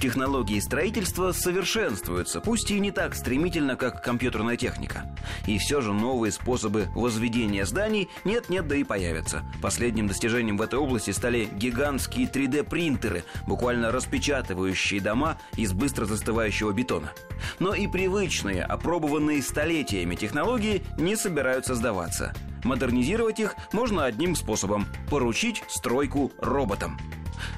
Технологии строительства совершенствуются, пусть и не так стремительно, как компьютерная техника. И все же новые способы возведения зданий нет-нет, да и появятся. Последним достижением в этой области стали гигантские 3D-принтеры, буквально распечатывающие дома из быстро застывающего бетона. Но и привычные, опробованные столетиями технологии не собираются сдаваться. Модернизировать их можно одним способом – поручить стройку роботам.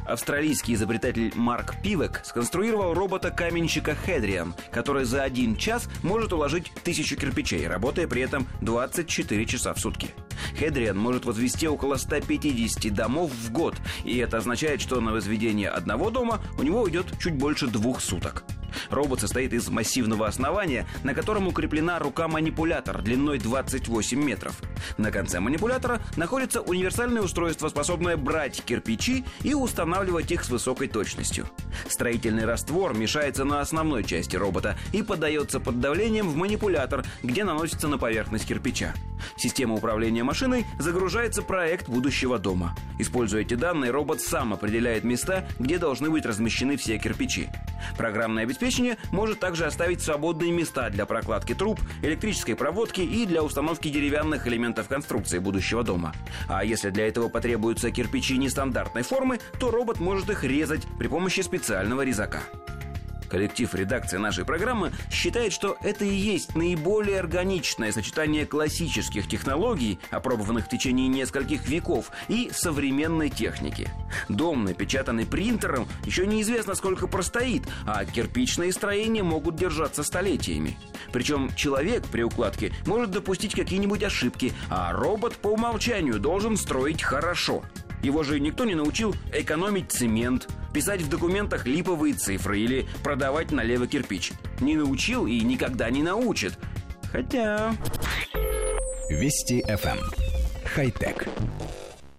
Австралийский изобретатель Марк Пивек сконструировал робота-каменщика Хедриан, который за один час может уложить тысячу кирпичей, работая при этом 24 часа в сутки. Хедриан может возвести около 150 домов в год, и это означает, что на возведение одного дома у него уйдет чуть больше двух суток. Робот состоит из массивного основания, на котором укреплена рука-манипулятор длиной 28 метров. На конце манипулятора находится универсальное устройство, способное брать кирпичи и устанавливать их с высокой точностью. Строительный раствор мешается на основной части робота и подается под давлением в манипулятор, где наносится на поверхность кирпича. В систему управления машиной загружается проект будущего дома. Используя эти данные, робот сам определяет места, где должны быть размещены все кирпичи. Программное обеспечение может также оставить свободные места для прокладки труб, электрической проводки и для установки деревянных элементов конструкции будущего дома. А если для этого потребуются кирпичи нестандартной формы, то робот может их резать при помощи специального резака. Коллектив редакции нашей программы считает, что это и есть наиболее органичное сочетание классических технологий, опробованных в течение нескольких веков, и современной техники. Дом, напечатанный принтером, еще неизвестно сколько простоит, а кирпичные строения могут держаться столетиями. Причем человек при укладке может допустить какие-нибудь ошибки, а робот по умолчанию должен строить хорошо – его же никто не научил экономить цемент, писать в документах липовые цифры или продавать налево кирпич. Не научил и никогда не научит. Хотя... Вести FM. Эм. Хай-тек.